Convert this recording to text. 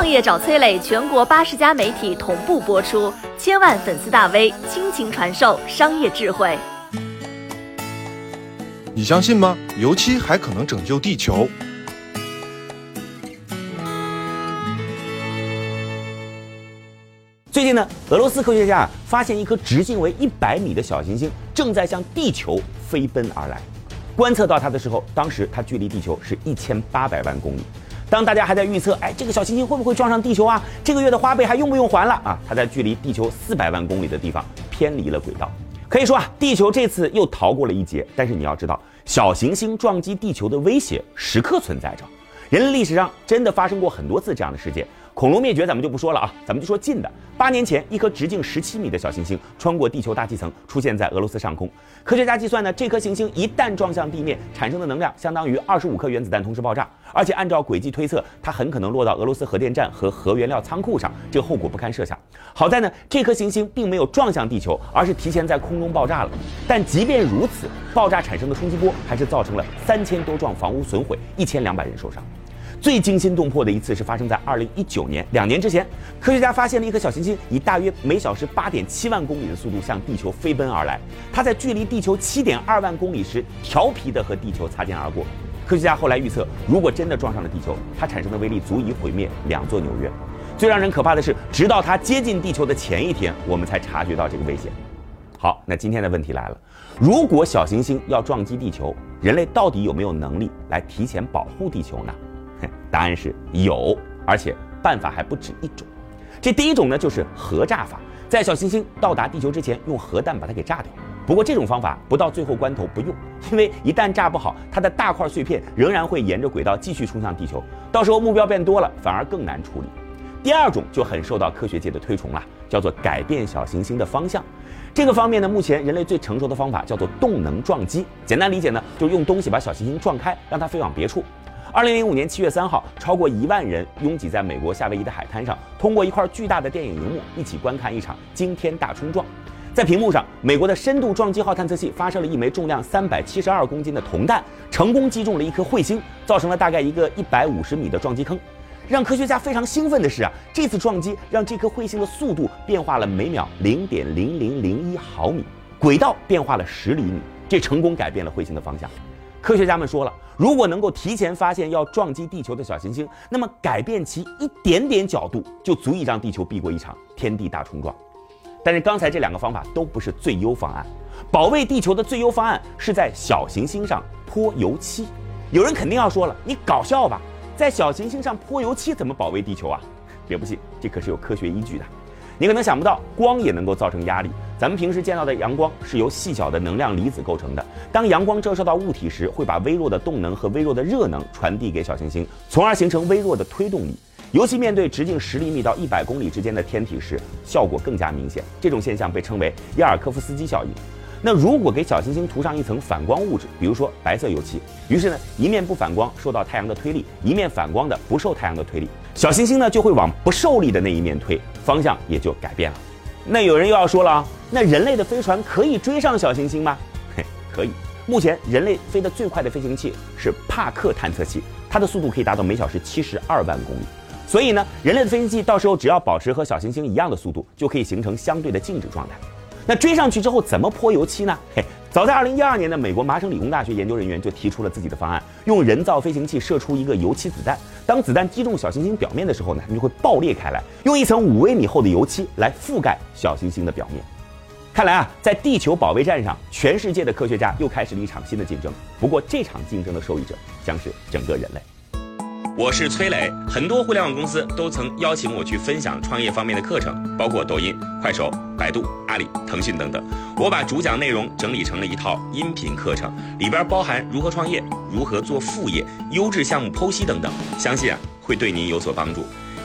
创业找崔磊，全国八十家媒体同步播出，千万粉丝大 V 倾情传授商业智慧。你相信吗？油漆还可能拯救地球？最近呢，俄罗斯科学家发现一颗直径为一百米的小行星正在向地球飞奔而来。观测到它的时候，当时它距离地球是一千八百万公里。当大家还在预测，哎，这个小行星会不会撞上地球啊？这个月的花呗还用不用还了啊？它在距离地球四百万公里的地方偏离了轨道。可以说啊，地球这次又逃过了一劫。但是你要知道，小行星撞击地球的威胁时刻存在着。人类历史上真的发生过很多次这样的事件。恐龙灭绝咱们就不说了啊，咱们就说近的。八年前，一颗直径十七米的小行星穿过地球大气层，出现在俄罗斯上空。科学家计算呢，这颗行星一旦撞向地面，产生的能量相当于二十五颗原子弹同时爆炸。而且按照轨迹推测，它很可能落到俄罗斯核电站和核原料仓库上，这个后果不堪设想。好在呢，这颗行星并没有撞向地球，而是提前在空中爆炸了。但即便如此，爆炸产生的冲击波还是造成了三千多幢房屋损毁，一千两百人受伤。最惊心动魄的一次是发生在二零一九年，两年之前，科学家发现了一颗小行星以大约每小时八点七万公里的速度向地球飞奔而来。它在距离地球七点二万公里时，调皮的和地球擦肩而过。科学家后来预测，如果真的撞上了地球，它产生的威力足以毁灭两座纽约。最让人可怕的是，直到它接近地球的前一天，我们才察觉到这个危险。好，那今天的问题来了：如果小行星要撞击地球，人类到底有没有能力来提前保护地球呢？答案是有，而且办法还不止一种。这第一种呢，就是核炸法，在小行星到达地球之前，用核弹把它给炸掉。不过这种方法不到最后关头不用，因为一旦炸不好，它的大块碎片仍然会沿着轨道继续冲向地球，到时候目标变多了，反而更难处理。第二种就很受到科学界的推崇了，叫做改变小行星的方向。这个方面呢，目前人类最成熟的方法叫做动能撞击。简单理解呢，就是用东西把小行星撞开，让它飞往别处。二零零五年七月三号，超过一万人拥挤在美国夏威夷的海滩上，通过一块巨大的电影荧幕一起观看一场惊天大冲撞。在屏幕上，美国的深度撞击号探测器发射了一枚重量三百七十二公斤的铜弹，成功击中了一颗彗星，造成了大概一个一百五十米的撞击坑。让科学家非常兴奋的是啊，这次撞击让这颗彗星的速度变化了每秒零点零零零一毫米，轨道变化了十厘米，这成功改变了彗星的方向。科学家们说了，如果能够提前发现要撞击地球的小行星，那么改变其一点点角度，就足以让地球避过一场天地大冲撞。但是刚才这两个方法都不是最优方案，保卫地球的最优方案是在小行星上泼油漆。有人肯定要说了，你搞笑吧？在小行星上泼油漆怎么保卫地球啊？别不信，这可是有科学依据的。你可能想不到，光也能够造成压力。咱们平时见到的阳光是由细小的能量离子构成的。当阳光照射到物体时，会把微弱的动能和微弱的热能传递给小行星，从而形成微弱的推动力。尤其面对直径十厘米到一百公里之间的天体时，效果更加明显。这种现象被称为亚尔科夫斯基效应。那如果给小行星涂上一层反光物质，比如说白色油漆，于是呢，一面不反光，受到太阳的推力；一面反光的，不受太阳的推力。小行星呢，就会往不受力的那一面推，方向也就改变了。那有人又要说了，那人类的飞船可以追上小行星吗？嘿，可以。目前人类飞得最快的飞行器是帕克探测器，它的速度可以达到每小时七十二万公里。所以呢，人类的飞行器到时候只要保持和小行星一样的速度，就可以形成相对的静止状态。那追上去之后怎么泼油漆呢？嘿，早在二零一二年的美国麻省理工大学研究人员就提出了自己的方案，用人造飞行器射出一个油漆子弹，当子弹击中小行星表面的时候呢，它就会爆裂开来，用一层五微米厚的油漆来覆盖小行星的表面。看来啊，在地球保卫战上，全世界的科学家又开始了一场新的竞争。不过这场竞争的受益者将是整个人类。我是崔磊，很多互联网公司都曾邀请我去分享创业方面的课程，包括抖音、快手、百度、阿里、腾讯等等。我把主讲内容整理成了一套音频课程，里边包含如何创业、如何做副业、优质项目剖析等等，相信啊会对您有所帮助。